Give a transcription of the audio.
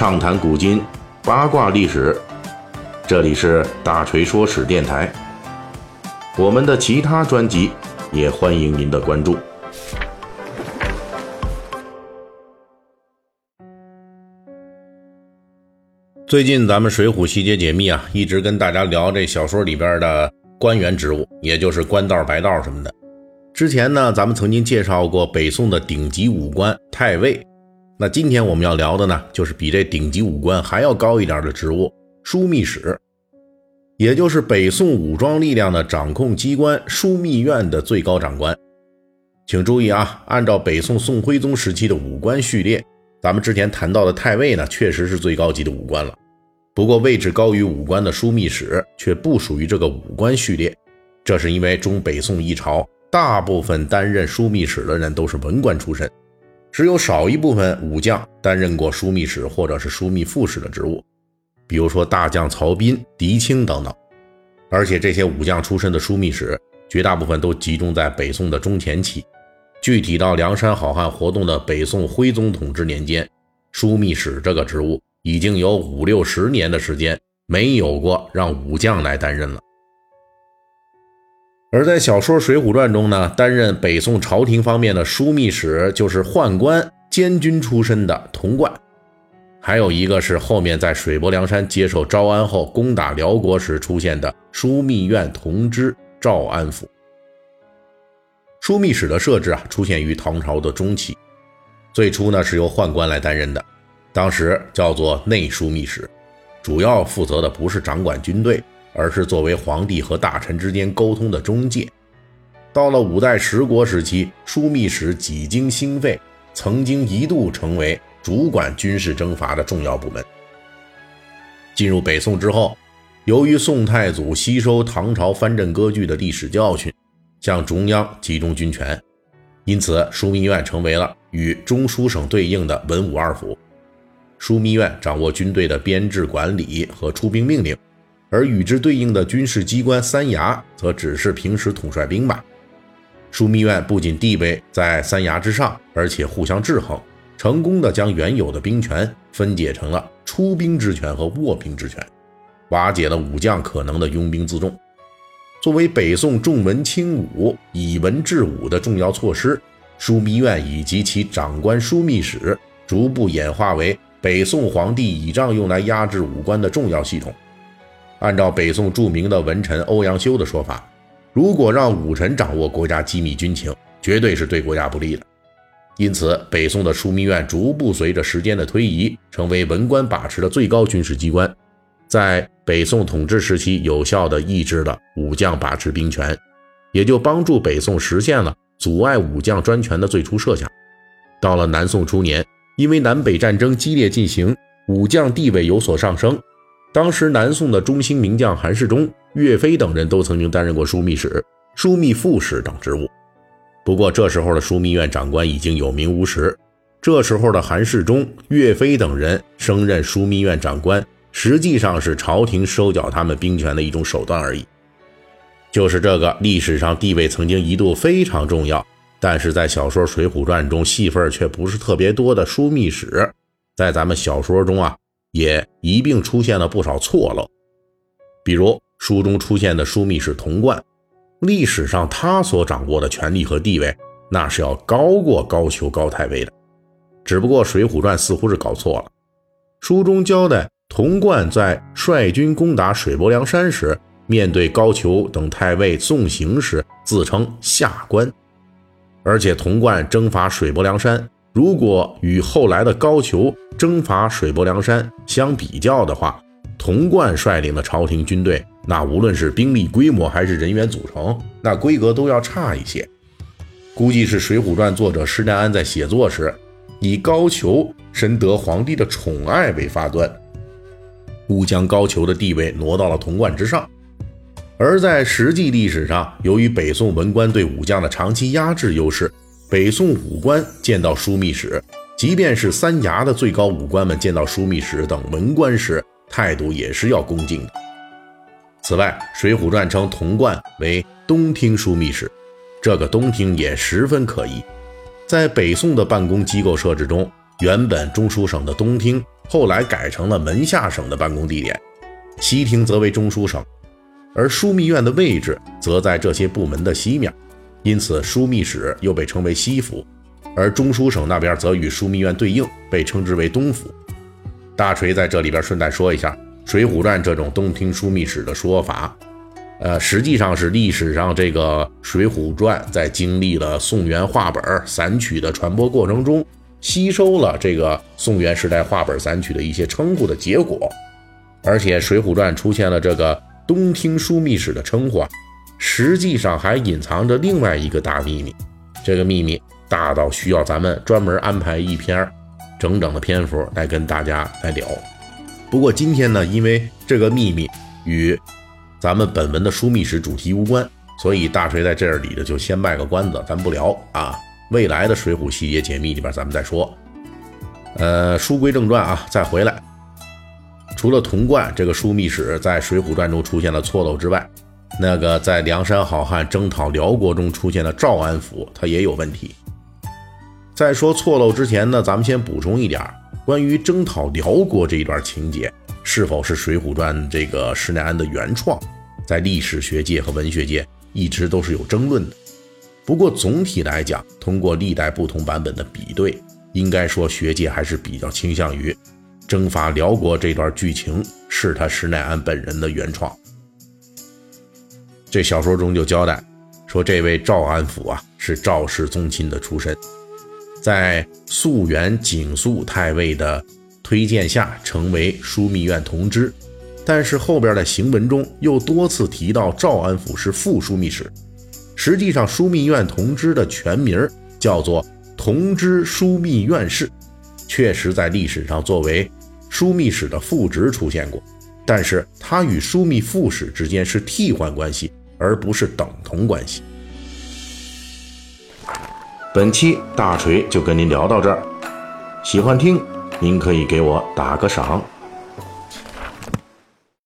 畅谈古今，八卦历史。这里是大锤说史电台。我们的其他专辑也欢迎您的关注。最近咱们《水浒细节解密》啊，一直跟大家聊这小说里边的官员职务，也就是官道、白道什么的。之前呢，咱们曾经介绍过北宋的顶级武官太尉。那今天我们要聊的呢，就是比这顶级武官还要高一点的职务——枢密使，也就是北宋武装力量的掌控机关枢密院的最高长官。请注意啊，按照北宋宋徽宗时期的武官序列，咱们之前谈到的太尉呢，确实是最高级的武官了。不过，位置高于武官的枢密使却不属于这个武官序列，这是因为中北宋一朝。大部分担任枢密使的人都是文官出身，只有少一部分武将担任过枢密使或者是枢密副使的职务，比如说大将曹彬、狄青等等。而且这些武将出身的枢密使，绝大部分都集中在北宋的中前期。具体到梁山好汉活动的北宋徽宗统治年间，枢密使这个职务已经有五六十年的时间没有过让武将来担任了。而在小说《水浒传》中呢，担任北宋朝廷方面的枢密使就是宦官监军出身的童贯，还有一个是后面在水泊梁山接受招安后攻打辽国时出现的枢密院同知赵安甫。枢密使的设置啊，出现于唐朝的中期，最初呢是由宦官来担任的，当时叫做内枢密使，主要负责的不是掌管军队。而是作为皇帝和大臣之间沟通的中介。到了五代十国时期，枢密使几经兴废，曾经一度成为主管军事征伐的重要部门。进入北宋之后，由于宋太祖吸收唐朝藩镇割据的历史教训，向中央集中军权，因此枢密院成为了与中书省对应的文武二府。枢密院掌握军队的编制管理和出兵命令。而与之对应的军事机关三衙，则只是平时统帅兵马。枢密院不仅地位在三衙之上，而且互相制衡，成功的将原有的兵权分解成了出兵之权和卧兵之权，瓦解了武将可能的拥兵自重。作为北宋重文轻武、以文治武的重要措施，枢密院以及其长官枢密使逐步演化为北宋皇帝倚仗用来压制武官的重要系统。按照北宋著名的文臣欧阳修的说法，如果让武臣掌握国家机密军情，绝对是对国家不利的。因此，北宋的枢密院逐步随着时间的推移，成为文官把持的最高军事机关，在北宋统治时期有效地抑制了武将把持兵权，也就帮助北宋实现了阻碍武将专权的最初设想。到了南宋初年，因为南北战争激烈进行，武将地位有所上升。当时南宋的中兴名将韩世忠、岳飞等人都曾经担任过枢密使、枢密副使等职务。不过这时候的枢密院长官已经有名无实，这时候的韩世忠、岳飞等人升任枢密院长官，实际上是朝廷收缴他们兵权的一种手段而已。就是这个历史上地位曾经一度非常重要，但是在小说《水浒传》中戏份却不是特别多的枢密使，在咱们小说中啊。也一并出现了不少错漏，比如书中出现的枢密使童贯，历史上他所掌握的权力和地位，那是要高过高俅高太尉的。只不过《水浒传》似乎是搞错了，书中交代童贯在率军攻打水泊梁山时，面对高俅等太尉送行时，自称下官，而且童贯征伐水泊梁山。如果与后来的高俅征伐水泊梁山相比较的话，童贯率领的朝廷军队，那无论是兵力规模还是人员组成，那规格都要差一些。估计是《水浒传》作者施耐庵在写作时，以高俅深得皇帝的宠爱为发端，故将高俅的地位挪到了童贯之上。而在实际历史上，由于北宋文官对武将的长期压制优势。北宋武官见到枢密使，即便是三衙的最高武官们见到枢密使等文官时，态度也是要恭敬的。此外，《水浒传》称童贯为东厅枢密使，这个东厅也十分可疑。在北宋的办公机构设置中，原本中书省的东厅后来改成了门下省的办公地点，西厅则为中书省，而枢密院的位置则在这些部门的西面，因此枢密使又被称为西府，而中书省那边则与枢密院对应，被称之为东府。大锤在这里边顺带说一下，《水浒传》这种东听枢密使的说法。呃，实际上是历史上这个《水浒传》在经历了宋元话本散曲的传播过程中，吸收了这个宋元时代话本散曲的一些称呼的结果。而且，《水浒传》出现了这个东厅枢密使的称呼啊，实际上还隐藏着另外一个大秘密。这个秘密大到需要咱们专门安排一篇整整的篇幅来跟大家来聊。不过今天呢，因为这个秘密与咱们本文的枢密使主题无关，所以大锤在这里的就先卖个关子，咱不聊啊。未来的水浒细节解密里边咱们再说。呃，书归正传啊，再回来。除了童贯这个枢密使在《水浒传》中出现了错漏之外，那个在梁山好汉征讨辽国中出现的赵安福，他也有问题。在说错漏之前呢，咱们先补充一点关于征讨辽国这一段情节。是否是《水浒传》这个施耐庵的原创，在历史学界和文学界一直都是有争论的。不过总体来讲，通过历代不同版本的比对，应该说学界还是比较倾向于征伐辽国这段剧情是他施耐庵本人的原创。这小说中就交代说，这位赵安甫啊是赵氏宗亲的出身，在肃元景肃太尉的。推荐下成为枢密院同知，但是后边的行文中又多次提到赵安甫是副枢密使。实际上，枢密院同知的全名叫做同知枢密院士，确实在历史上作为枢密使的副职出现过。但是，他与枢密副使之间是替换关系，而不是等同关系。本期大锤就跟您聊到这儿，喜欢听。您可以给我打个赏。